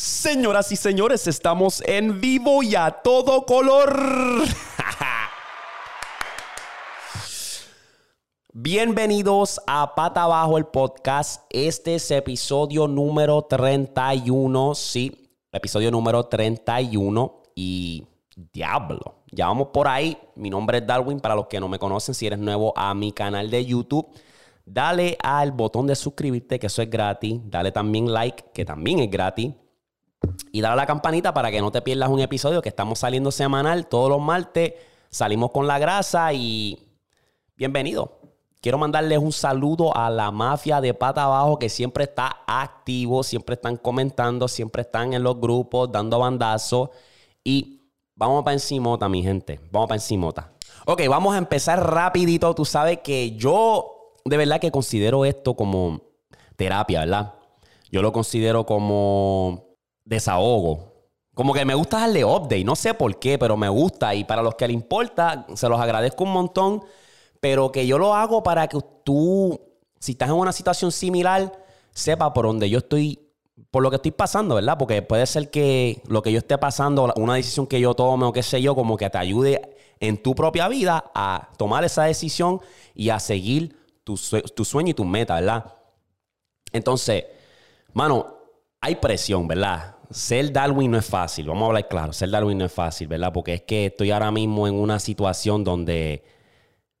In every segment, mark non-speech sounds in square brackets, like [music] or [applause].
Señoras y señores, estamos en vivo y a todo color. Bienvenidos a Pata Abajo el podcast. Este es episodio número 31. Sí, episodio número 31. Y diablo, ya vamos por ahí. Mi nombre es Darwin. Para los que no me conocen, si eres nuevo a mi canal de YouTube, dale al botón de suscribirte, que eso es gratis. Dale también like, que también es gratis. Y dale a la campanita para que no te pierdas un episodio que estamos saliendo semanal todos los martes. Salimos con la grasa y bienvenido. Quiero mandarles un saludo a la mafia de pata abajo que siempre está activo, siempre están comentando, siempre están en los grupos, dando bandazos. Y vamos para encimota, mi gente. Vamos para encimota. Ok, vamos a empezar rapidito. Tú sabes que yo de verdad que considero esto como terapia, ¿verdad? Yo lo considero como desahogo. Como que me gusta darle update, no sé por qué, pero me gusta. Y para los que le importa, se los agradezco un montón. Pero que yo lo hago para que tú, si estás en una situación similar, sepa por dónde yo estoy, por lo que estoy pasando, ¿verdad? Porque puede ser que lo que yo esté pasando, una decisión que yo tome o qué sé yo, como que te ayude en tu propia vida a tomar esa decisión y a seguir tu, tu sueño y tu meta, ¿verdad? Entonces, mano, hay presión, ¿verdad? Ser Darwin no es fácil, vamos a hablar claro, ser Darwin no es fácil, ¿verdad? Porque es que estoy ahora mismo en una situación donde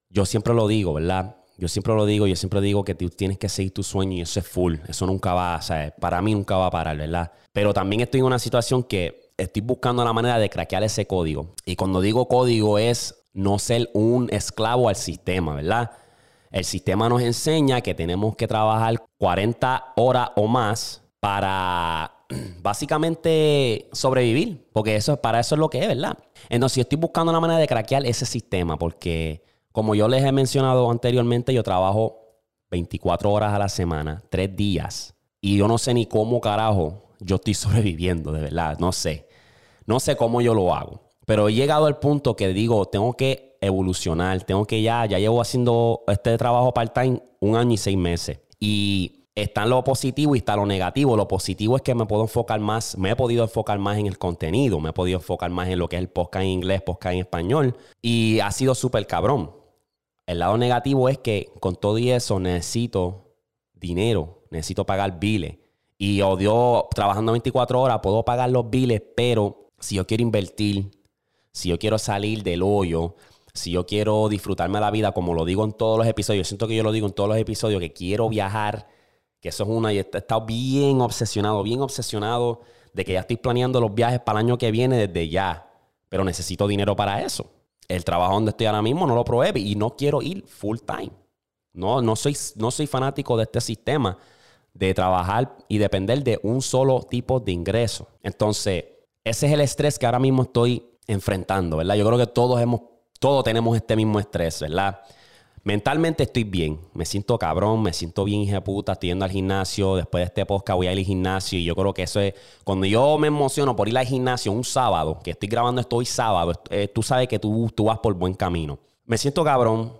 yo siempre lo digo, ¿verdad? Yo siempre lo digo, yo siempre digo que tú tienes que seguir tu sueño y eso es full, eso nunca va, o sea, para mí nunca va a parar, ¿verdad? Pero también estoy en una situación que estoy buscando la manera de craquear ese código. Y cuando digo código es no ser un esclavo al sistema, ¿verdad? El sistema nos enseña que tenemos que trabajar 40 horas o más para [clears throat] básicamente sobrevivir, porque eso, para eso es lo que es, ¿verdad? Entonces, yo estoy buscando una manera de craquear ese sistema, porque como yo les he mencionado anteriormente, yo trabajo 24 horas a la semana, 3 días, y yo no sé ni cómo carajo yo estoy [laughs] sobreviviendo, de verdad, no sé. No sé cómo yo lo hago, pero he llegado al punto que digo, tengo que evolucionar, tengo que ya, ya llevo haciendo este trabajo part-time un año y seis meses. Y está lo positivo y está lo negativo. Lo positivo es que me puedo enfocar más, me he podido enfocar más en el contenido, me he podido enfocar más en lo que es el podcast en inglés, podcast en español y ha sido súper cabrón. El lado negativo es que con todo y eso necesito dinero, necesito pagar biles. Y odio trabajando 24 horas, puedo pagar los biles, pero si yo quiero invertir, si yo quiero salir del hoyo, si yo quiero disfrutarme la vida, como lo digo en todos los episodios, siento que yo lo digo en todos los episodios, que quiero viajar que eso es una, y he estado bien obsesionado, bien obsesionado de que ya estoy planeando los viajes para el año que viene desde ya, pero necesito dinero para eso. El trabajo donde estoy ahora mismo no lo probé y no quiero ir full time. No, no soy, no soy fanático de este sistema de trabajar y depender de un solo tipo de ingreso. Entonces, ese es el estrés que ahora mismo estoy enfrentando, ¿verdad? Yo creo que todos hemos, todos tenemos este mismo estrés, ¿verdad? Mentalmente estoy bien, me siento cabrón, me siento bien hija puta, estoy yendo al gimnasio, después de este podcast voy a ir al gimnasio y yo creo que eso es, cuando yo me emociono por ir al gimnasio un sábado, que estoy grabando esto hoy sábado, eh, tú sabes que tú, tú vas por buen camino. Me siento cabrón,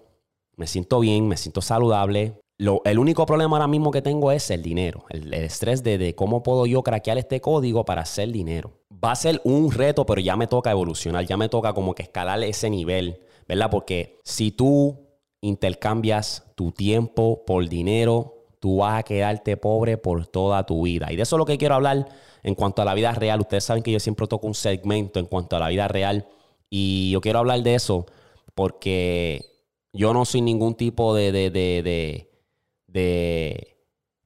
me siento bien, me siento saludable. Lo, el único problema ahora mismo que tengo es el dinero, el, estrés de, de cómo puedo yo craquear este código para hacer dinero. Va a ser un reto, pero ya me toca evolucionar, ya me toca como que escalar ese nivel, ¿verdad? Porque si tú intercambias tu tiempo por dinero, tú vas a quedarte pobre por toda tu vida. Y de eso es lo que quiero hablar en cuanto a la vida real. Ustedes saben que yo siempre toco un segmento en cuanto a la vida real. Y yo quiero hablar de eso porque yo no soy ningún tipo de, de, de, de,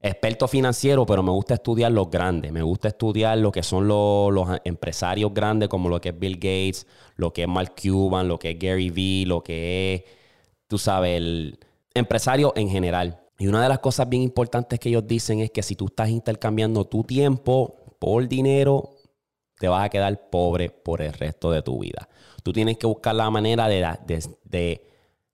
experto financiero, pero me gusta estudiar los grandes. Me gusta estudiar lo que son los, los, empresarios grandes, como lo que es Bill Gates, lo que es Mark Cuban, lo que es Gary Vee, lo que es tú sabes, el empresario en general. Y una de las cosas bien importantes que ellos dicen es que si tú estás intercambiando tu tiempo por dinero, te vas a quedar pobre por el resto de tu vida. Tú tienes que buscar la manera de,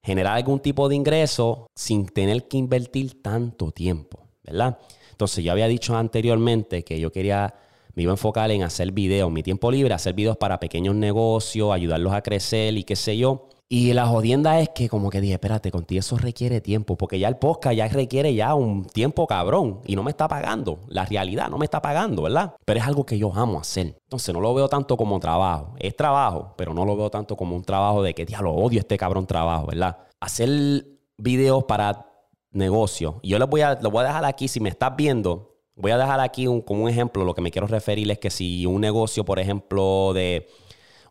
generar algún tipo de ingreso sin tener que invertir tanto tiempo, ¿verdad? Entonces, yo había dicho anteriormente que yo quería, me iba a enfocar en hacer videos, mi tiempo libre, hacer videos para pequeños negocios, ayudarlos a crecer y qué sé yo. Y la jodienda es que como que dije, espérate, contigo eso requiere tiempo, porque ya el podcast ya requiere ya un tiempo cabrón y no me está pagando. La realidad no me está pagando, ¿verdad? Pero es algo que yo amo hacer. Entonces no lo veo tanto como trabajo. Es trabajo, pero no lo veo tanto como un trabajo de que, diablo, odio este cabrón trabajo, ¿verdad? Hacer videos para negocio. Y yo les voy a, lo voy a dejar aquí, si me estás viendo, voy a dejar aquí un, como un ejemplo, lo que me quiero referir es que si un negocio, por ejemplo, de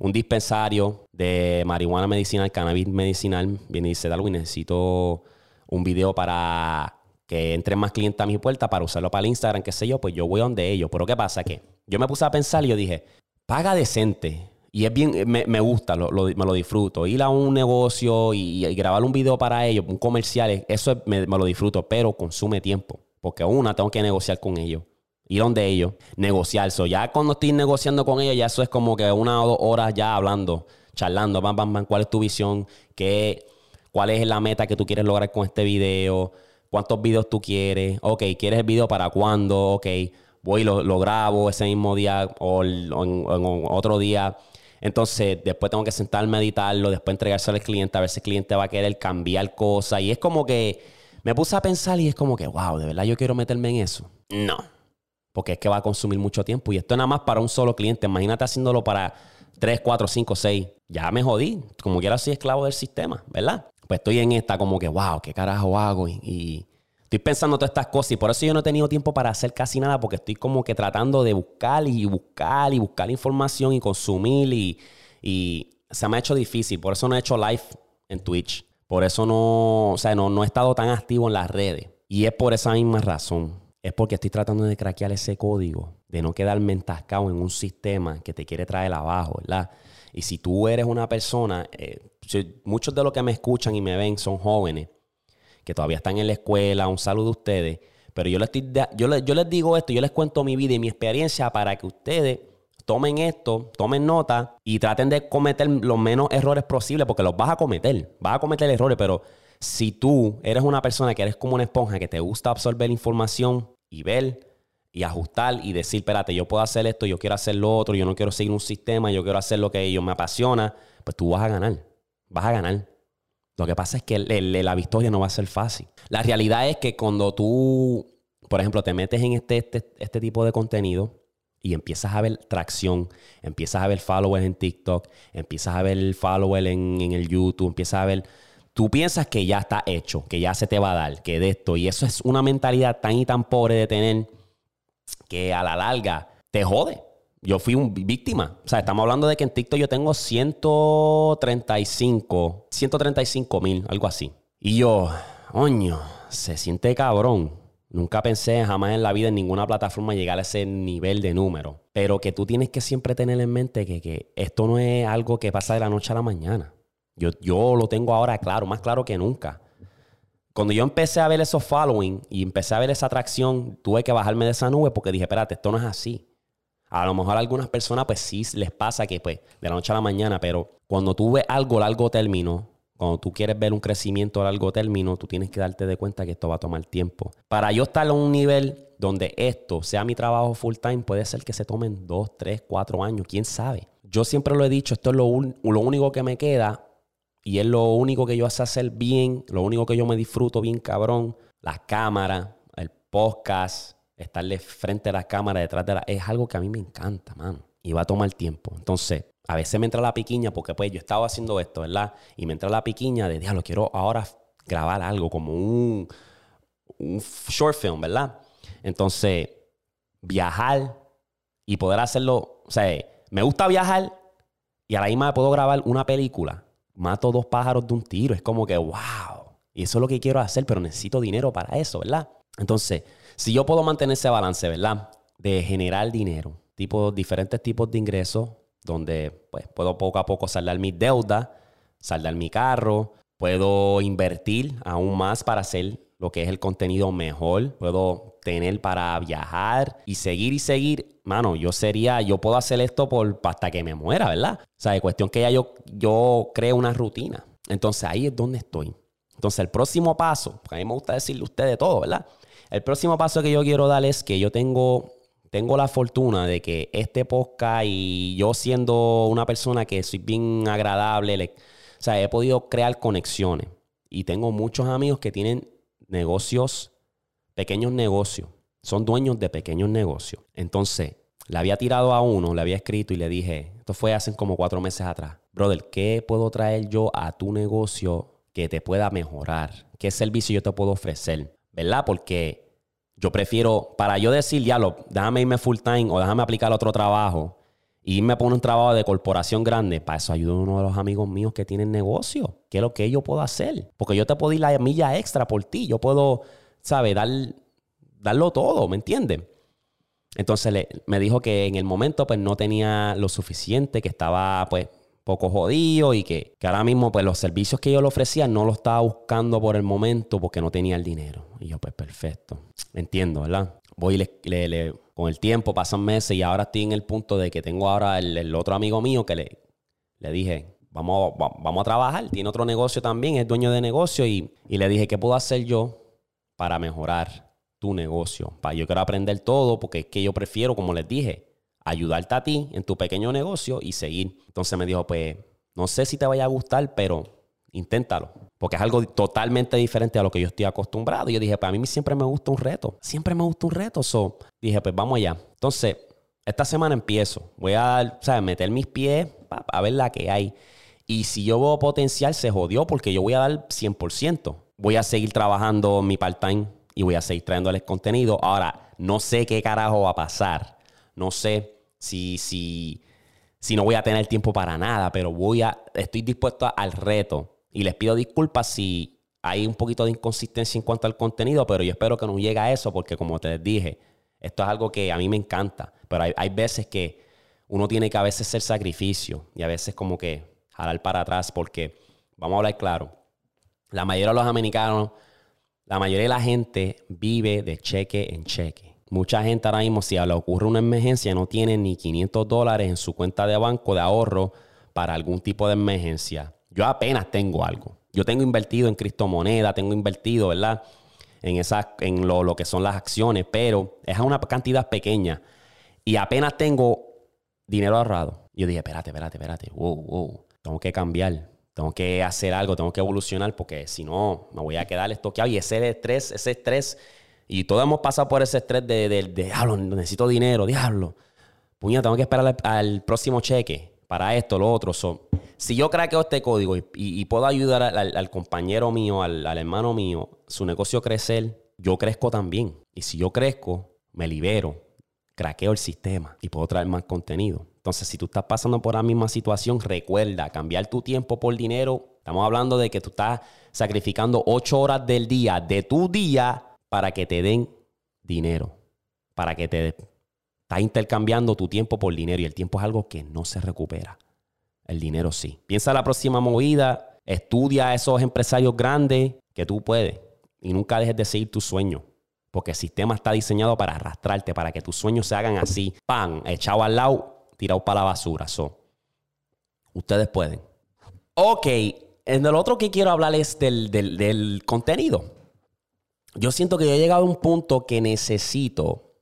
un dispensario de marihuana medicinal, cannabis medicinal, viene y dice, y necesito un video para que entren más clientes a mi puerta para usarlo para el Instagram, qué sé yo, pues yo voy donde ellos. Pero ¿qué pasa? Que yo me puse a pensar y yo dije, paga decente. Y es bien, me, gusta, me lo disfruto. Ir a un negocio y, grabar un video para ellos, un comercial, eso me, me, lo disfruto, pero consume tiempo. Porque una, tengo que negociar con ellos ir donde ellos, negociar. So, ya cuando estoy negociando con ellos, ya eso es como que una o dos horas ya hablando, charlando, bam, bam, bam, cuál es tu visión, ¿Qué, cuál es la meta que tú quieres lograr con este video, cuántos videos tú quieres, ok, ¿quieres el video para cuándo? Ok, voy y lo, grabo ese mismo día o, en, otro día. Entonces, después tengo que sentarme a editarlo, después entregárselo al cliente, a ver si el cliente va a querer cambiar cosas. Y es como que me puse a pensar y es como que, wow, de verdad yo quiero meterme en eso. No porque es que va a consumir mucho tiempo. Y esto es nada más para un solo cliente. Imagínate haciéndolo para 3, 4, 5, 6. Ya me jodí. Como quiera soy esclavo del sistema, ¿verdad? Pues estoy en esta como que, wow, ¿qué carajo hago? Y, estoy pensando todas estas cosas. Y por eso yo no he tenido tiempo para hacer casi nada, porque estoy como que tratando de buscar y buscar y buscar información y consumir. Y, y se me ha hecho difícil. Por eso no he hecho live en Twitch. Por eso no, o sea, no, no he estado tan activo en las redes. Y es por esa misma razón es porque estoy tratando de craquear ese código, de no quedarme entascado en un sistema que te quiere traer abajo, ¿verdad? Y si tú eres una persona, eh, muchos de los que me escuchan y me ven son jóvenes que todavía están en la escuela, un saludo a ustedes, pero yo les, estoy, yo, les, yo les digo esto, yo les cuento mi vida y mi experiencia para que ustedes tomen esto, tomen nota y traten de cometer los menos errores posibles, porque los vas a cometer, vas a cometer errores, pero si tú eres una persona que eres como una esponja que te gusta absorber información y ver y ajustar y decir, espérate, yo puedo hacer esto, yo quiero hacer lo otro, yo no quiero seguir un sistema, yo quiero hacer lo que ellos me apasiona, pues tú vas a ganar, vas a ganar. Lo que pasa es que la victoria no va a ser fácil. La realidad es que cuando tú, por ejemplo, te metes en este, este, este tipo de contenido y empiezas a ver tracción, empiezas a ver followers en TikTok, empiezas a ver followers en, en el YouTube, empiezas a ver tú piensas que ya está hecho, que ya se te va a dar, que de esto, y eso es una mentalidad tan y tan pobre de tener que a la larga te jode. Yo fui un víctima. O sea, estamos hablando de que en TikTok yo tengo 135, 135 mil, algo así. Y yo, oño, se siente cabrón. Nunca pensé jamás en la vida en ninguna plataforma llegar a ese nivel de número. Pero que tú tienes que siempre tener en mente que, que esto no es algo que pasa de la noche a la mañana. Yo, lo tengo ahora claro, más claro que nunca. Cuando yo empecé a ver esos following y empecé a ver esa atracción, tuve que bajarme de esa nube porque dije, espérate, esto no es así. A lo mejor a algunas personas pues sí les pasa que pues de la noche a la mañana, pero cuando tú ves algo a largo término, cuando tú quieres ver un crecimiento a largo término, tú tienes que darte de cuenta que esto va a tomar tiempo. Para yo estar a un nivel donde esto sea mi trabajo full time, puede ser que se tomen dos, tres, cuatro años, quién sabe. Yo siempre lo he dicho, esto es lo, lo único que me queda y es lo único que yo hace hacer bien, lo único que yo me disfruto bien cabrón. La cámara, el podcast, estarle frente a la cámara, detrás de la... Es algo que a mí me encanta, mano. Y va a tomar tiempo. Entonces, a veces me entra la piquiña porque pues yo estaba haciendo esto, ¿verdad? Y me entra la piquiña de, diablo, quiero ahora grabar algo como un, un short film, ¿verdad? Entonces, viajar y poder hacerlo, o sea, me gusta viajar y a la misma puedo grabar una película mato dos pájaros de un tiro. Es como que, wow. Y eso es lo que quiero hacer, pero necesito dinero para eso, ¿verdad? Entonces, si yo puedo mantener ese balance, ¿verdad? De generar dinero, tipo, diferentes tipos de ingresos, donde pues, puedo poco a poco saldar mis deudas, saldar mi carro, puedo invertir aún más para hacer lo que es el contenido mejor, puedo tener para viajar y seguir y seguir, mano, yo sería, yo puedo hacer esto por hasta que me muera, ¿verdad? O sea, de cuestión que ya yo, yo creo una rutina. Entonces ahí es donde estoy. Entonces el próximo paso, porque a mí me gusta decirle a ustedes todo, ¿verdad? El próximo paso que yo quiero dar es que yo tengo, tengo la fortuna de que este podcast y yo siendo una persona que soy bien agradable, O sea, he podido crear conexiones. Y tengo muchos amigos que tienen negocios, pequeños negocios. Son dueños de pequeños negocios. Entonces, le había tirado a uno, le había escrito y le dije, esto fue hace como cuatro meses atrás. Brother, ¿qué puedo traer yo a tu negocio que te pueda mejorar? ¿Qué servicio yo te puedo ofrecer? ¿Verdad? Porque yo prefiero, para yo decir, ya lo, déjame irme full time o déjame aplicar otro trabajo y irme a poner un trabajo de corporación grande, para eso ayudo a uno de los amigos míos que tienen negocio. ¿Qué es lo que yo puedo hacer? Porque yo te puedo ir la milla extra por ti. Yo puedo, ¿sabes? Dar, darlo todo, ¿me entiendes? Entonces le, me dijo que en el momento pues no tenía lo suficiente, que estaba pues poco jodido y que, ahora mismo pues los servicios que yo le ofrecía no lo estaba buscando por el momento porque no tenía el dinero. Y yo pues perfecto, entiendo, ¿verdad? Voy le, le, con el tiempo, pasan meses y ahora estoy en el punto de que tengo ahora el, otro amigo mío que le, le dije, vamos, vamos a trabajar, tiene otro negocio también, es dueño de negocio y, y le dije, ¿qué puedo hacer yo para mejorar tu negocio? Yo quiero aprender todo porque es que yo prefiero, como les dije, ayudarte a ti en tu pequeño negocio y seguir. Entonces me dijo, pues no sé si te vaya a gustar, pero inténtalo. Porque es algo totalmente diferente a lo que yo estoy acostumbrado. Y yo dije, pues a mí siempre me gusta un reto. Siempre me gusta un reto. So, dije, pues vamos allá. Entonces, esta semana empiezo. Voy a ¿sabes? meter mis pies a ver la que hay. Y si yo veo potencial, se jodió porque yo voy a dar 100%. Voy a seguir trabajando mi part-time y voy a seguir trayéndoles contenido. Ahora, no sé qué carajo va a pasar. No sé si, si, si no voy a tener tiempo para nada, pero voy a, estoy dispuesto al reto. Y les pido disculpas si hay un poquito de inconsistencia en cuanto al contenido, pero yo espero que no llegue a eso porque como te dije, esto es algo que a mí me encanta, pero hay, hay veces que uno tiene que a veces hacer sacrificio y a veces como que jalar para atrás porque, vamos a hablar claro, la mayoría de los americanos, la mayoría de la gente vive de cheque en cheque. Mucha gente ahora mismo, si le ocurre una emergencia, no tiene ni 500 dólares en su cuenta de banco de ahorro para algún tipo de emergencia. Yo apenas tengo algo. Yo tengo invertido en criptomonedas, tengo invertido, ¿verdad? En, esas, en lo, lo que son las acciones, pero es una cantidad pequeña. Y apenas tengo dinero ahorrado. Yo dije, espérate, espérate, espérate. Wow, wow. Tengo que cambiar. Tengo que hacer algo, tengo que evolucionar porque si no, me voy a quedar estoqueado. Y ese estrés, ese estrés y todos hemos pasado por ese estrés de, de, diablo, necesito dinero, diablo. Puña, tengo que esperar al, próximo cheque para esto, lo otro. si yo craqueo este código y, puedo ayudar al, compañero mío, al, hermano mío, su negocio crecer, yo crezco también. Y si yo crezco, me libero, craqueo el sistema y puedo traer más contenido. Entonces, si tú estás pasando por la misma situación, recuerda cambiar tu tiempo por dinero. Estamos hablando de que tú estás sacrificando ocho horas del día, de tu día, para que te den dinero, para que te estás intercambiando tu tiempo por dinero y el tiempo es algo que no se recupera. El dinero sí. Piensa la próxima movida, estudia a esos empresarios grandes que tú puedes y nunca dejes de seguir tu sueño. Porque el sistema está diseñado para arrastrarte, para que tus sueños se hagan así, pan, echado al lado, tirado para la basura. So, ustedes pueden. Ok, en el otro que quiero hablar es del, del, contenido yo siento que yo he llegado a un punto que necesito,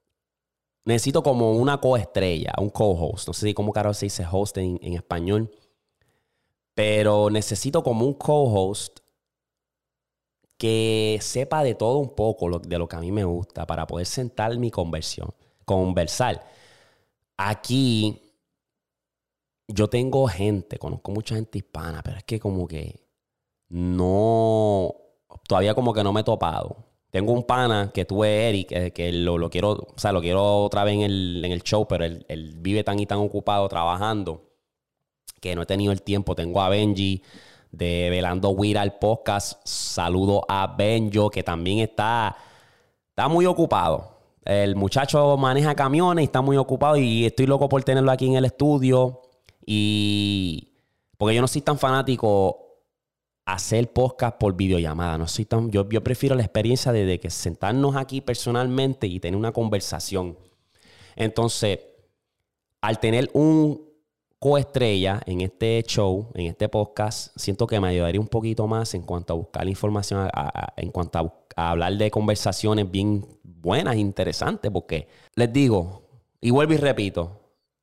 necesito como una coestrella, un co-host. No sé si cómo caro se dice host en, español, pero necesito como un co-host que sepa de todo un poco de lo que a mí me gusta para poder sentar mi conversión, conversar. Aquí yo tengo gente, conozco mucha gente hispana, pero es que como que no, todavía como que no me he topado. Tengo un pana que tuve Eric, que, lo, quiero, o sea, lo quiero otra vez en el, show, pero él, vive tan y tan ocupado trabajando que no he tenido el tiempo. Tengo a Benji de Velando al Podcast. Saludo a Benjo, que también está, está muy ocupado. El muchacho maneja camiones y está muy ocupado y estoy loco por tenerlo aquí en el estudio. Y porque yo no soy tan fanático hacer podcast por videollamada. No soy tan, yo, yo prefiero la experiencia de, que sentarnos aquí personalmente y tener una conversación. Entonces, al tener un coestrella en este show, en este podcast, siento que me ayudaría un poquito más en cuanto a buscar información, en cuanto a, hablar de conversaciones bien buenas, interesantes, porque les digo, y vuelvo y repito,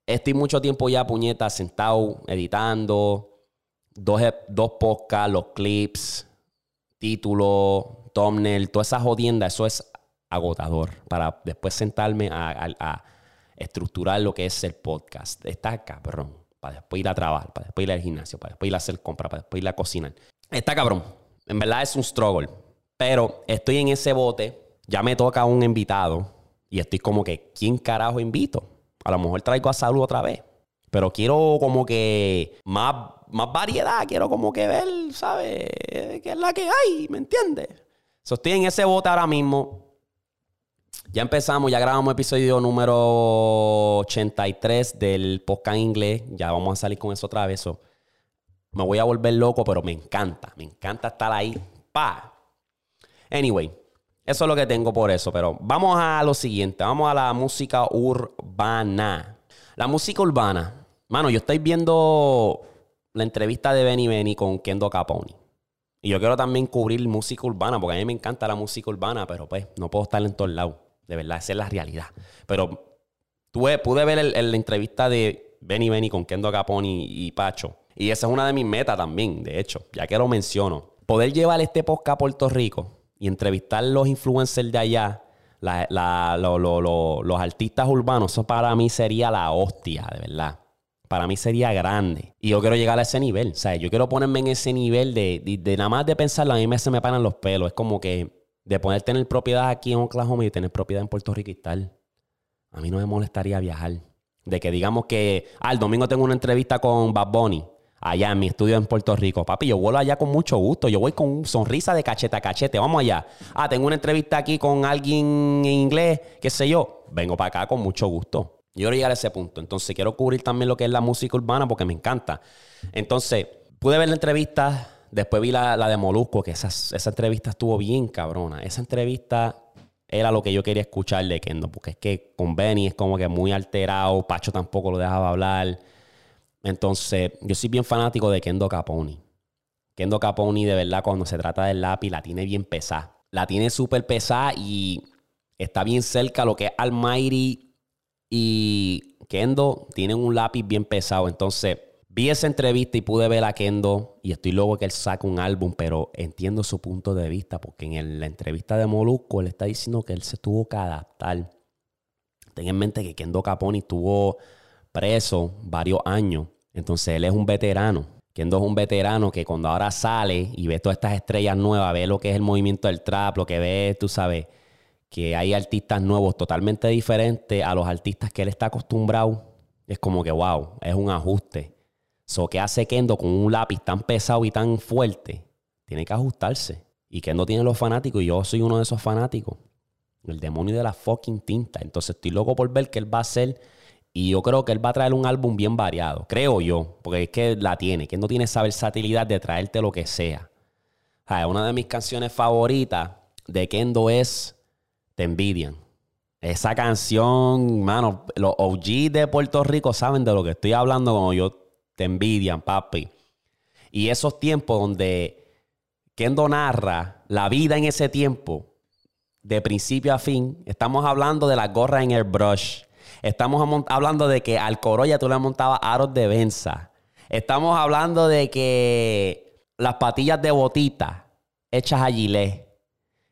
estoy mucho tiempo ya, puñeta, sentado, editando, dos, dos podcasts, los clips, títulos, thumbnail, toda esa jodienda, eso es agotador para después sentarme a, estructurar lo que es el podcast. Está cabrón. Para después ir a trabajar, para después ir al gimnasio, para después ir a hacer compras, para después ir a cocinar. Está cabrón. En verdad es un struggle. Pero estoy en ese bote. Ya me toca un invitado. Y estoy como que, ¿quién carajo invito? A lo mejor traigo a Salud otra vez. Pero quiero como que más, más variedad. Quiero como que ver, ¿sabes? ¿Qué es la que hay? ¿Me entiendes? en ese bote ahora mismo. Ya empezamos, ya grabamos episodio número 83 del podcast inglés. Ya vamos a salir con eso otra vez. me voy a volver loco, pero me encanta. Me encanta estar ahí. Pa. Anyway, eso es lo que tengo por eso. Pero vamos a lo siguiente. Vamos a la música urbana. La música urbana. Mano, yo estoy viendo la entrevista de Benny Benny con Kendo Caponi. Y yo quiero también cubrir música urbana, porque a mí me encanta la música urbana, pero pues no puedo estar en todos lados. De verdad, esa es la realidad. Pero tuve, pude ver la entrevista de Benny Benny con Kendo Caponi y Pacho. Y esa es una de mis metas también, de hecho, ya que lo menciono. Poder llevar este podcast a Puerto Rico y entrevistar los influencers de allá, los artistas urbanos, eso para mí sería la hostia, de verdad para mí sería grande. Y yo quiero llegar a ese nivel. O sea, yo quiero ponerme en ese nivel de, de, nada más de pensarlo, a mí me, se me paran los pelos. Es como que de poder tener propiedad aquí en Oklahoma y tener propiedad en Puerto Rico y tal. A mí no me molestaría viajar. De que digamos que, ah, el domingo tengo una entrevista con Bad Bunny allá en mi estudio en Puerto Rico. Papi, yo vuelo allá con mucho gusto. Yo voy con sonrisa de cachete a cachete. Vamos allá. Ah, tengo una entrevista aquí con alguien en inglés, qué sé yo. Vengo para acá con mucho gusto. Yo quiero llegar a ese punto. Entonces, quiero cubrir también lo que es la música urbana porque me encanta. Entonces, pude ver la entrevista. Después vi la, de Molusco, que esa, esa entrevista estuvo bien cabrona. Esa entrevista era lo que yo quería escuchar de Kendo, porque es que con Benny es como que muy alterado, Pacho tampoco lo dejaba hablar. Entonces, yo soy bien fanático de Kendo Caponi. Kendo Caponi, de verdad, cuando se trata del lápiz, la tiene bien pesada. La tiene súper pesada y está bien cerca lo que es Almighty y Kendo tienen un lápiz bien pesado. Entonces, vi esa entrevista y pude ver a Kendo y estoy luego que él saca un álbum, pero entiendo su punto de vista porque en la entrevista de Molusco él está diciendo que él se tuvo que adaptar. Ten en mente que Kendo Caponi estuvo preso varios años, entonces él es un veterano. Kendo es un veterano que cuando ahora sale y ve todas estas estrellas nuevas, ve lo que es el movimiento del trap, lo que ve, tú sabes, que hay artistas nuevos totalmente diferentes a los artistas que él está acostumbrado, es como que, wow, es un ajuste. So, ¿qué hace Kendo con un lápiz tan pesado y tan fuerte? Tiene que ajustarse. Y Kendo tiene los fanáticos y yo soy uno de esos fanáticos. El demonio de la fucking tinta. Entonces estoy loco por ver qué él va a hacer. Y yo creo que él va a traer un álbum bien variado. Creo yo. Porque es que la tiene. Kendo tiene esa versatilidad de traerte lo que sea. una de mis canciones favoritas de Kendo es te envidian. Esa canción, mano, los OG de Puerto Rico saben de lo que estoy hablando como yo te envidian, papi. Y esos tiempos donde Kendo narra la vida en ese tiempo, de principio a fin, estamos hablando de la gorra en airbrush. Estamos hablando de que al Corolla tú le montabas aros de benza. Estamos hablando de que las patillas de botita hechas a gilet.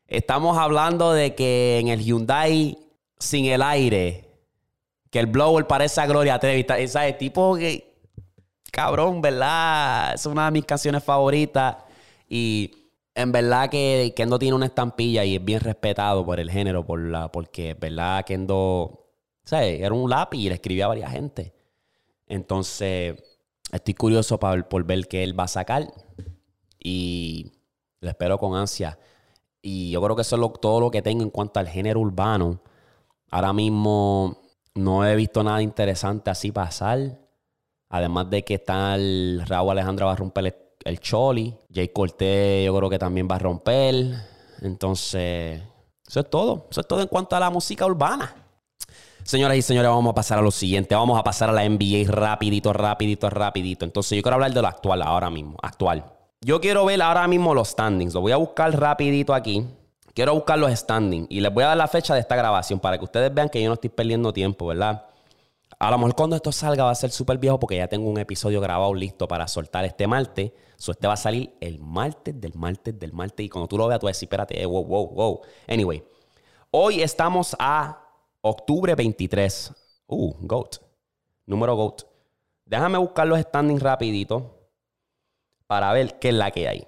Estamos hablando de que en el Hyundai sin el aire, que el blower parece a Gloria Trevi. ¿Sabes? Tipo que, cabrón, ¿verdad? Es una de mis canciones favoritas. Y en verdad que Kendo tiene una estampilla y es bien respetado por el género, por la, porque, ¿verdad? Kendo, Era un lápiz y le escribía a varias gente. Entonces, estoy curioso por, por ver qué él va a sacar. Y lo espero con ansia. Y yo creo que eso es todo lo que tengo en cuanto al género urbano. Ahora mismo no he visto nada interesante así pasar. Además de que está el Raúl Alejandro va a romper el, Choli. Jay Cortés yo creo que también va a romper. Entonces, eso es todo. Eso es todo en cuanto a la música urbana. Señoras y señores, vamos a pasar a lo siguiente. Vamos a pasar a la NBA rapidito, rapidito, rapidito. Entonces, yo quiero hablar de lo actual ahora mismo. Actual. Yo quiero ver ahora mismo los standings. Lo voy a buscar rapidito aquí. Quiero buscar los standings. Y les voy a dar la fecha de esta grabación para que ustedes vean que yo no estoy perdiendo tiempo, ¿verdad? A lo mejor cuando esto salga va a ser súper viejo porque ya tengo un episodio grabado listo para soltar este martes. So, este va a salir el martes del martes del martes. Y cuando tú lo veas, tú vas a decir, espérate, eh, wow, wow, wow. Anyway, hoy estamos a octubre 23. Uh, GOAT. Número GOAT. Déjame buscar los standings rapidito para ver qué es la que hay.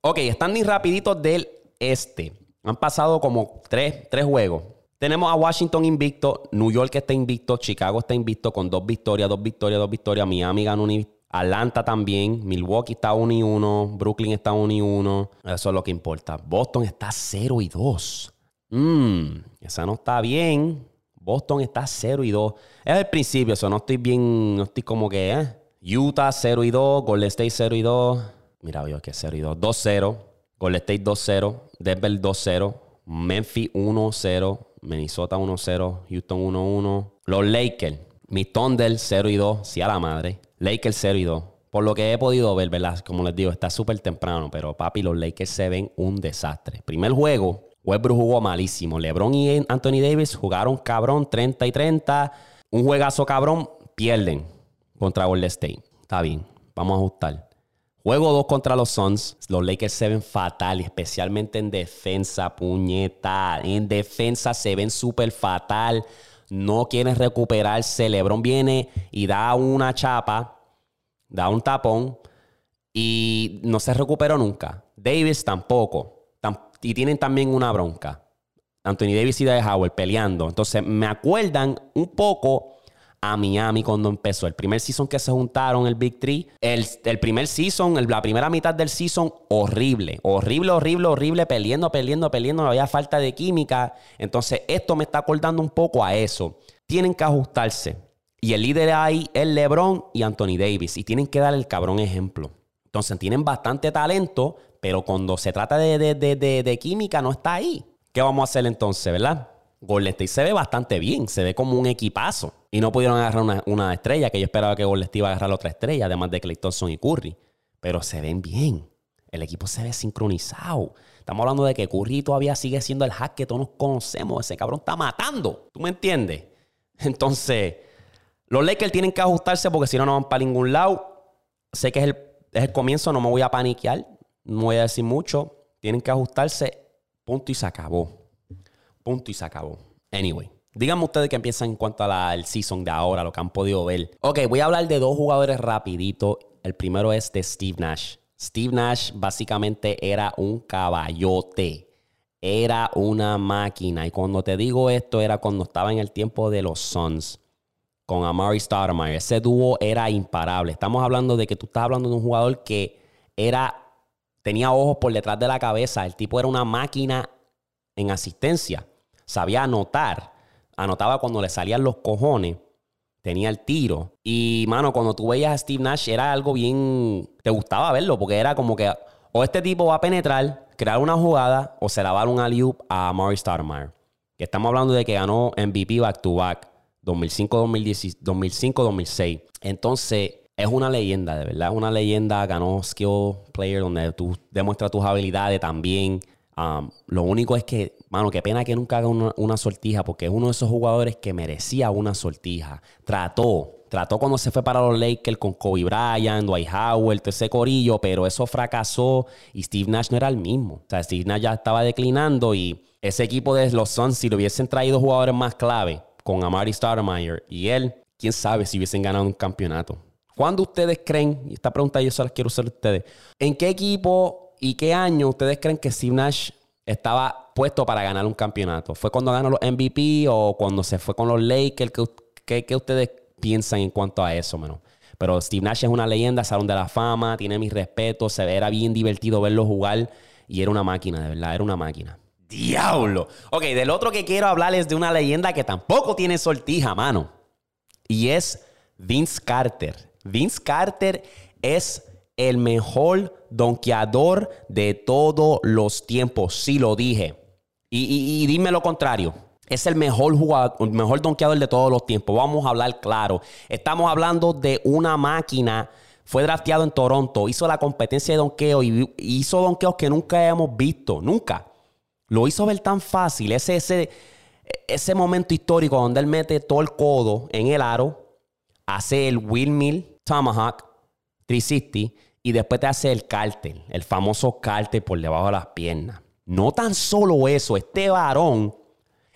Ok, standings rapiditos del este. Han pasado como tres, tres juegos. Tenemos a Washington invicto, New York está invicto, Chicago está invicto con dos victorias, dos victorias, dos victorias. Miami ganó un Atlanta también, Milwaukee está 1 y 1, Brooklyn está 1 y 1. Eso es lo que importa. Boston está 0 y 2. Mmm, esa no está bien. Boston está 0 y 2. Es el principio, eso no estoy bien, no estoy como que, ¿eh? Utah 0 y 2, Golden State 0 y 2. Mira, yo que 0 y 2. 2-0, Golden State 2-0, Denver 2-0, Memphis 1-0. Minnesota 1-0, Houston 1-1. Los Lakers, mi Thunder 0 y 2, sí a la madre. Lakers 0 y 2. Por lo que he podido ver, ¿verdad? Como les digo, está súper temprano, pero papi, los Lakers se ven un desastre. Primer juego, Westbrook jugó malísimo. LeBron y Anthony Davis jugaron cabrón 30 y 30. Un juegazo cabrón, pierden contra Golden State. Está bien, vamos a ajustar. Juego 2 contra los Suns. Los Lakers se ven fatal, especialmente en defensa, puñeta. En defensa se ven súper fatal. No quieren recuperarse. LeBron viene y da una chapa, da un tapón y no se recuperó nunca. Davis tampoco. Y tienen también una bronca. Anthony Davis y Dave Howard peleando. Entonces me acuerdan un poco a Miami cuando empezó. El primer season que se juntaron, el Big Three. El, primer season, la primera mitad del season, horrible. Horrible, horrible, horrible. Peleando, peleando, peleando. No había falta de química. Entonces, esto me está acordando un poco a eso. Tienen que ajustarse. Y el líder ahí es LeBron y Anthony Davis. Y tienen que dar el cabrón ejemplo. Entonces, tienen bastante talento, pero cuando se trata de, de química, no está ahí. ¿Qué vamos a hacer entonces, verdad? Golden State se ve bastante bien, se ve como un equipazo. Y no pudieron agarrar una, estrella, que yo esperaba que Golden State iba a agarrar otra estrella, además de Clay Thompson y Curry. Pero se ven bien. El equipo se ve sincronizado. Estamos hablando de que Curry todavía sigue siendo el hack que todos nos conocemos. Ese cabrón está matando. ¿Tú me entiendes? [laughs] Entonces, los Lakers tienen que ajustarse porque si no, no van para ningún lado. Sé que es el, es el comienzo, no me voy a paniquear. No voy a decir mucho. Tienen que ajustarse. Punto y se acabó. Punto y se acabó. Anyway. Díganme ustedes qué piensan en cuanto al season de ahora, lo que han podido ver. Ok, voy a hablar de dos jugadores rapidito. El primero es de Steve Nash. Steve Nash básicamente era un caballote. Era una máquina. Y cuando te digo esto, era cuando estaba en el tiempo de los Suns con Amari Stoudemire. Ese dúo era imparable. Estamos hablando de que tú estás hablando de un jugador que era tenía ojos por detrás de la cabeza. El tipo era una máquina en asistencia sabía anotar. Anotaba cuando le salían los cojones. Tenía el tiro. Y, mano, cuando tú veías a Steve Nash, era algo bien. Te gustaba verlo, porque era como que. O este tipo va a penetrar, crear una jugada, o se la va a dar un alley a Murray Stoudemire. Que estamos hablando de que ganó MVP back to back 2005-2006. Entonces, es una leyenda, de verdad. Es una leyenda. Ganó Skill Player, donde tú demuestras tus habilidades también. Um, lo único es que, mano, qué pena que nunca haga una, sortija, porque es uno de esos jugadores que merecía una sortija. Trató, trató cuando se fue para los Lakers con Kobe Bryant, Dwight Howard, ese corillo, pero eso fracasó y Steve Nash no era el mismo. O sea, Steve Nash ya estaba declinando y ese equipo de los Suns, si le hubiesen traído jugadores más clave, con Amari Stoudemire y él, quién sabe si hubiesen ganado un campeonato. ¿Cuándo ustedes creen, y esta pregunta yo se las quiero hacer a ustedes, ¿en qué equipo ¿Y qué año ustedes creen que Steve Nash estaba puesto para ganar un campeonato? ¿Fue cuando ganó los MVP o cuando se fue con los Lakers? ¿Qué, ustedes piensan en cuanto a eso, menos? Pero Steve Nash es una leyenda, Salón de la Fama, tiene mi respeto, se era bien divertido verlo jugar y era una máquina, de verdad, era una máquina. ¡Diablo! Ok, del otro que quiero hablar es de una leyenda que tampoco tiene sortija, mano. Y es Vince Carter. Vince Carter es el mejor donkeador de todos los tiempos. Sí lo dije. Y, dime lo contrario. Es el mejor jugador, mejor donkeador de todos los tiempos. Vamos a hablar claro. Estamos hablando de una máquina. Fue drafteado en Toronto. Hizo la competencia de donkeo y hizo donkeos que nunca hemos visto. Nunca. Lo hizo ver tan fácil. Ese, ese, ese momento histórico donde él mete todo el codo en el aro, hace el windmill tomahawk 360 y después te hace el cártel, el famoso cártel por debajo de las piernas. No tan solo eso, este varón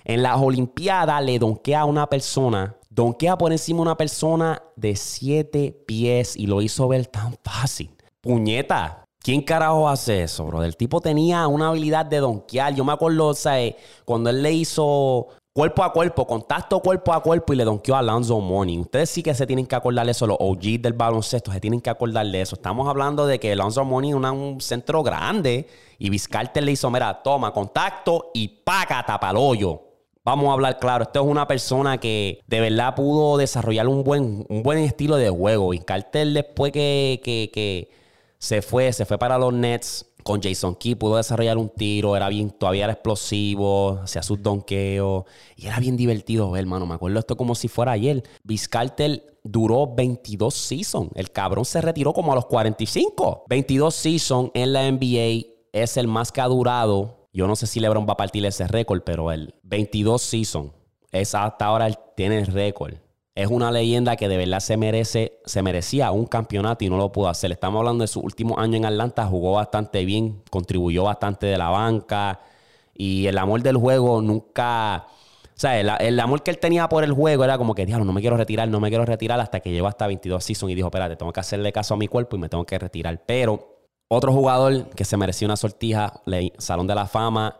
en las Olimpiadas le donquea a una persona, donquea por encima una persona de siete pies y lo hizo ver tan fácil. Puñeta, ¿Quién carajo hace eso, bro? El tipo tenía una habilidad de donkear. Yo me acuerdo, o sea, cuando él le hizo cuerpo a cuerpo, contacto cuerpo a cuerpo y le donkeó a Lonzo Morning. Ustedes sí que se tienen que acordar de eso, los OG del baloncesto se tienen que acordar de eso. Estamos hablando de que Lonzo Morning es un centro grande y Vizcarter le hizo, mira, toma, contacto y paga, tapa el hoyo. Vamos a hablar claro, esto es una persona que de verdad pudo desarrollar un buen, un buen estilo de juego. Vizcarter después que, que, que se fue, se fue para los Nets con Jason Key, pudo desarrollar un tiro, era bien, todavía era explosivo, hacía sus donkeos y era bien divertido ver, hermano. Me acuerdo esto como si fuera ayer. Vizcartel duró 22 seasons. El cabrón se retiró como a los 45. 22 seasons en la NBA es el más que ha durado. Yo no sé si LeBron va a partir ese récord, pero el 22 seasons es hasta ahora tiene el récord es una leyenda que de verdad se merece, se merecía un campeonato y no lo pudo hacer. Estamos hablando de su último año en Atlanta, jugó bastante bien, contribuyó bastante de la banca y el amor del juego nunca... O sea, el, amor que él tenía por el juego era como que, diablo, no me quiero retirar, no me quiero retirar hasta que llegó hasta 22 seasons y dijo, espérate, tengo que hacerle caso a mi cuerpo y me tengo que retirar. Pero otro jugador que se merecía una sortija, Salón de la Fama,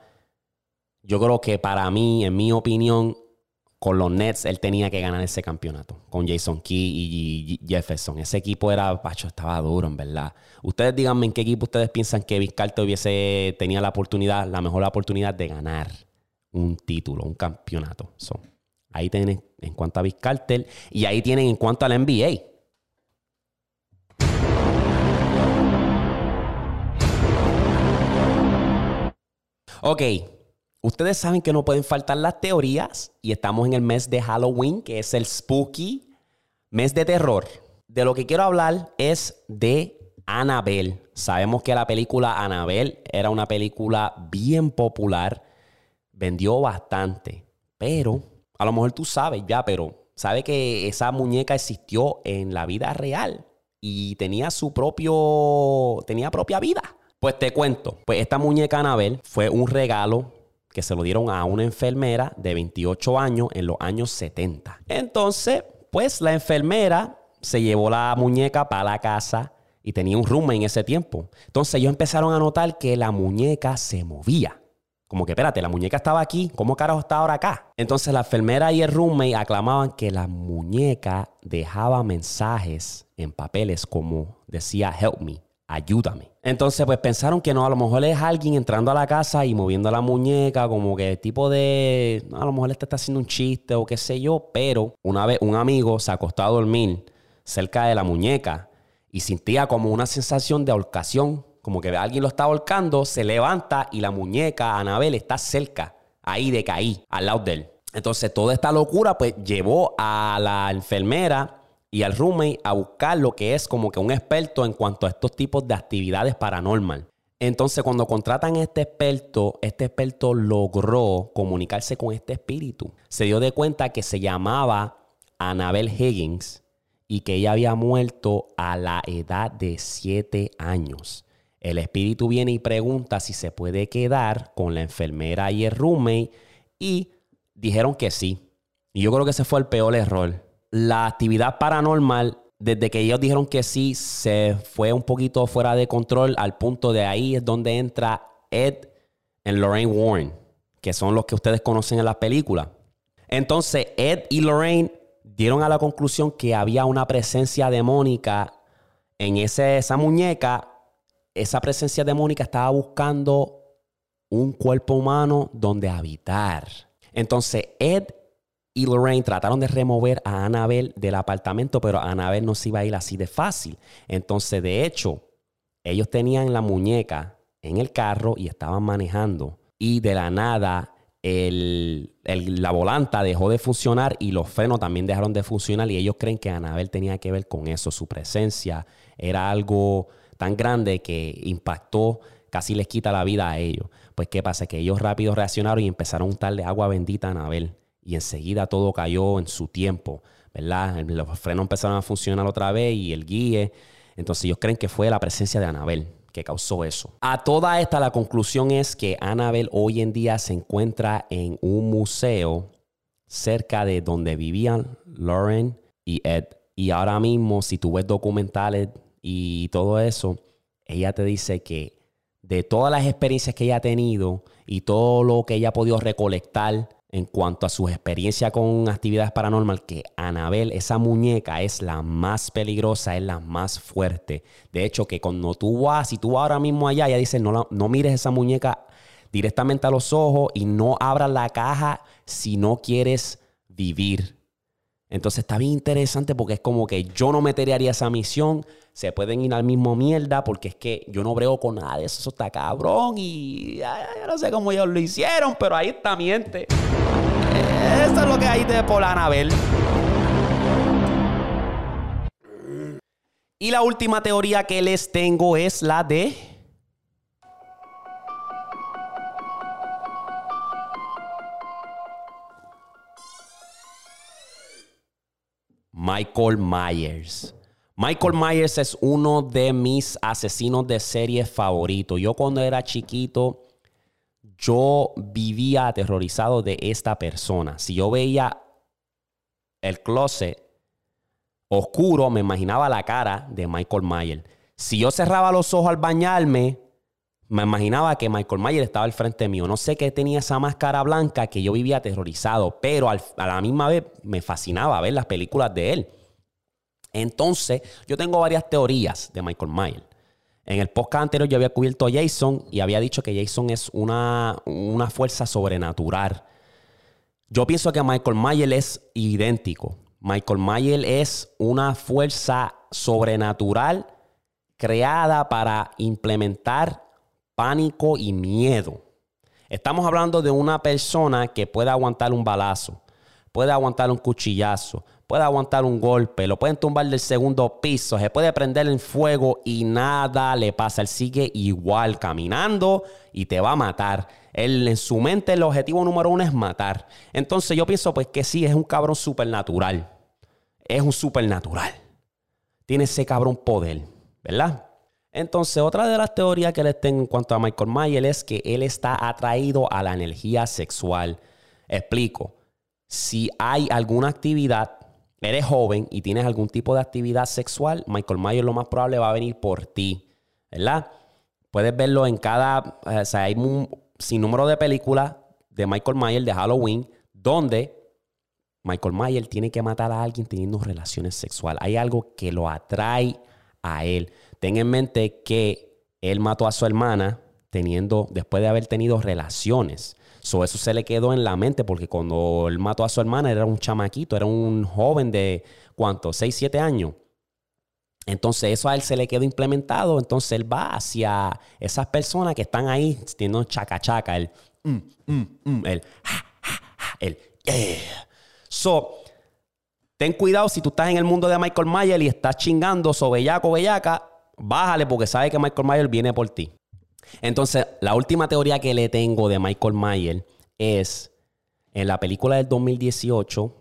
yo creo que para mí, en mi opinión, con los Nets él tenía que ganar ese campeonato. Con Jason Key y Jefferson. Ese equipo era, pacho, estaba duro, en verdad. Ustedes díganme en qué equipo ustedes piensan que Vizcarto hubiese tenía la oportunidad, la mejor oportunidad de ganar un título, un campeonato. ahí tienen en cuanto a Vizcartel y ahí tienen en cuanto a la NBA. Ok, Ustedes saben que no pueden faltar las teorías y estamos en el mes de Halloween, que es el spooky mes de terror. De lo que quiero hablar es de Annabelle. Sabemos que la película Annabelle era una película bien popular, vendió bastante, pero a lo mejor tú sabes ya, pero sabe que esa muñeca existió en la vida real y tenía su propio tenía propia vida. Pues te cuento, pues esta muñeca Annabelle fue un regalo que se lo dieron a una enfermera de 28 años en los años 70. Entonces, pues la enfermera se llevó la muñeca para la casa y tenía un roommate en ese tiempo. Entonces ellos empezaron a notar que la muñeca se movía. Como que, espérate, la muñeca estaba aquí, ¿cómo carajo está ahora acá? Entonces la enfermera y el roommate aclamaban que la muñeca dejaba mensajes en papeles como decía, help me, ayúdame. Entonces, pues pensaron que no, a lo mejor es alguien entrando a la casa y moviendo la muñeca, como que tipo de, a lo mejor este está haciendo un chiste o qué sé yo, pero una vez un amigo se acostó a dormir cerca de la muñeca y sentía como una sensación de ahorcación, como que alguien lo está ahorcando, se levanta y la muñeca, Anabel, está cerca, ahí de caí, al lado de él. Entonces, toda esta locura, pues llevó a la enfermera y al roommate a buscar lo que es como que un experto en cuanto a estos tipos de actividades paranormal. Entonces, cuando contratan a este experto, este experto logró comunicarse con este espíritu. Se dio de cuenta que se llamaba Annabel Higgins y que ella había muerto a la edad de 7 años. El espíritu viene y pregunta si se puede quedar con la enfermera y el roommate y dijeron que sí. Y yo creo que ese fue el peor error la actividad paranormal, desde que ellos dijeron que sí, se fue un poquito fuera de control al punto de ahí es donde entra Ed y Lorraine Warren, que son los que ustedes conocen en la película. Entonces, Ed y Lorraine dieron a la conclusión que había una presencia demónica en ese, esa muñeca. Esa presencia demónica estaba buscando un cuerpo humano donde habitar. Entonces, Ed y Lorraine trataron de remover a Annabelle del apartamento, pero Annabelle no se iba a ir así de fácil. Entonces, de hecho, ellos tenían la muñeca en el carro y estaban manejando. Y de la nada, la volanta dejó de funcionar y los frenos también dejaron de funcionar. Y ellos creen que Annabelle tenía que ver con eso. Su presencia era algo tan grande que impactó casi les quita la vida a ellos. Pues qué pasa, que ellos rápido reaccionaron y empezaron a untarle agua bendita a Anabel. Y enseguida todo cayó en su tiempo, ¿verdad? Los frenos empezaron a funcionar otra vez y el guíe. Entonces ellos creen que fue la presencia de Anabel que causó eso. A toda esta la conclusión es que Anabel hoy en día se encuentra en un museo cerca de donde vivían Lauren y Ed. Y ahora mismo, si tú ves documentales y todo eso, ella te dice que de todas las experiencias que ella ha tenido y todo lo que ella ha podido recolectar en cuanto a sus experiencias con actividades paranormal, que Anabel, esa muñeca, es la más peligrosa, es la más fuerte. De hecho, que cuando tú vas, si tú vas ahora mismo allá, ella dice, no, no mires esa muñeca directamente a los ojos y no abras la caja si no quieres vivir. Entonces está bien interesante porque es como que yo no metería esa misión. Se pueden ir al mismo mierda porque es que yo no brego con nada de eso. Eso está cabrón y no sé cómo ellos lo hicieron, pero ahí está miente. Eso es lo que hay de Polanabel. Y la última teoría que les tengo es la de Michael Myers. Michael Myers es uno de mis asesinos de serie favoritos. Yo cuando era chiquito, yo vivía aterrorizado de esta persona. Si yo veía el closet oscuro, me imaginaba la cara de Michael Myers. Si yo cerraba los ojos al bañarme, me imaginaba que Michael Myers estaba al frente mío. No sé qué tenía esa máscara blanca que yo vivía aterrorizado, pero a la misma vez me fascinaba ver las películas de él. Entonces, yo tengo varias teorías de Michael Myers. En el podcast anterior yo había cubierto a Jason y había dicho que Jason es una, una fuerza sobrenatural. Yo pienso que Michael Myers es idéntico. Michael Myers es una fuerza sobrenatural creada para implementar pánico y miedo. Estamos hablando de una persona que puede aguantar un balazo, puede aguantar un cuchillazo, puede aguantar un golpe, lo pueden tumbar del segundo piso, se puede prender en fuego y nada le pasa. Él sigue igual caminando y te va a matar. Él en su mente el objetivo número uno es matar. Entonces yo pienso pues que sí, es un cabrón supernatural. Es un supernatural. Tiene ese cabrón poder, ¿verdad? Entonces, otra de las teorías que les tengo en cuanto a Michael Myers es que él está atraído a la energía sexual. Explico. Si hay alguna actividad, eres joven y tienes algún tipo de actividad sexual, Michael Myers lo más probable va a venir por ti, ¿verdad? Puedes verlo en cada, o sea, hay un sinnúmero de películas de Michael Myers de Halloween donde Michael Myers tiene que matar a alguien teniendo relaciones sexuales. Hay algo que lo atrae a él. Ten en mente que él mató a su hermana teniendo, después de haber tenido relaciones. eso se le quedó en la mente porque cuando él mató a su hermana era un chamaquito, era un joven de, ¿cuánto? 6, 7 años. Entonces eso a él se le quedó implementado. Entonces él va hacia esas personas que están ahí teniendo chaca chaca, el, mm, mm, mm, el, el, So, ten cuidado si tú estás en el mundo de Michael Myers y estás chingando so bellaco, bellaca, bájale porque sabe que Michael Myers viene por ti. Entonces, la última teoría que le tengo de Michael Myers es en la película del 2018,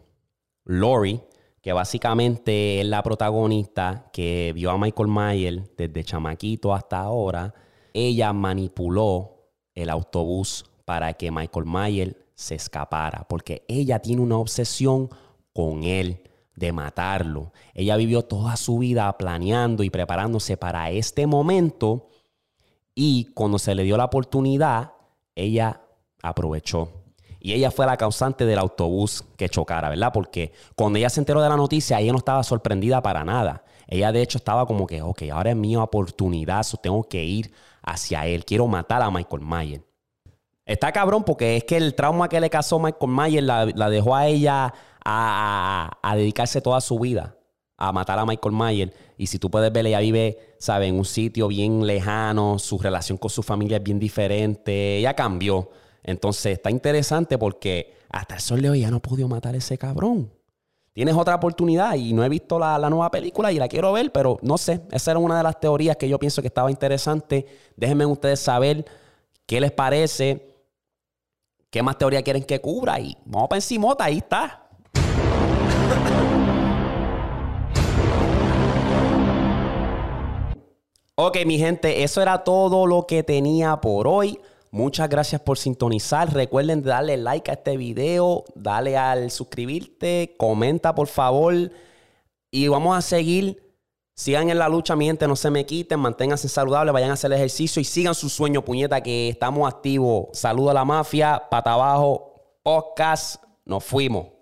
Lori, que básicamente es la protagonista que vio a Michael Myers desde chamaquito hasta ahora, ella manipuló el autobús para que Michael Myers se escapara, porque ella tiene una obsesión con él de matarlo. Ella vivió toda su vida planeando y preparándose para este momento y cuando se le dio la oportunidad, ella aprovechó. Y ella fue la causante del autobús que chocara, ¿verdad? Porque cuando ella se enteró de la noticia, ella no estaba sorprendida para nada. Ella de hecho estaba como que, ok, ahora es mi oportunidad, tengo que ir hacia él, quiero matar a Michael Myers. Está cabrón porque es que el trauma que le causó Michael Myers la, la dejó a ella a, dedicarse toda su vida a matar a Michael Myers. Y si tú puedes ver, ella vive, ¿sabes? En un sitio bien lejano, su relación con su familia es bien diferente, ella cambió. Entonces está interesante porque hasta el sol de ya no pudo matar a ese cabrón. tienes otra oportunidad y no he visto la, la, nueva película y la quiero ver, pero no sé, esa era una de las teorías que yo pienso que estaba interesante. Déjenme ustedes saber qué les parece, qué más teoría quieren que cubra y vamos para encima, ahí está. [laughs] Ok, mi gente, eso era todo lo que tenía por hoy. Muchas gracias por sintonizar. Recuerden darle like a este video, dale al suscribirte, comenta por favor. Y vamos a seguir. Sigan en la lucha, mi gente, no se me quiten, manténganse saludables, vayan a hacer ejercicio y sigan su sueño, puñeta, que estamos activos. Saludo a la mafia, pata abajo, podcast, nos fuimos.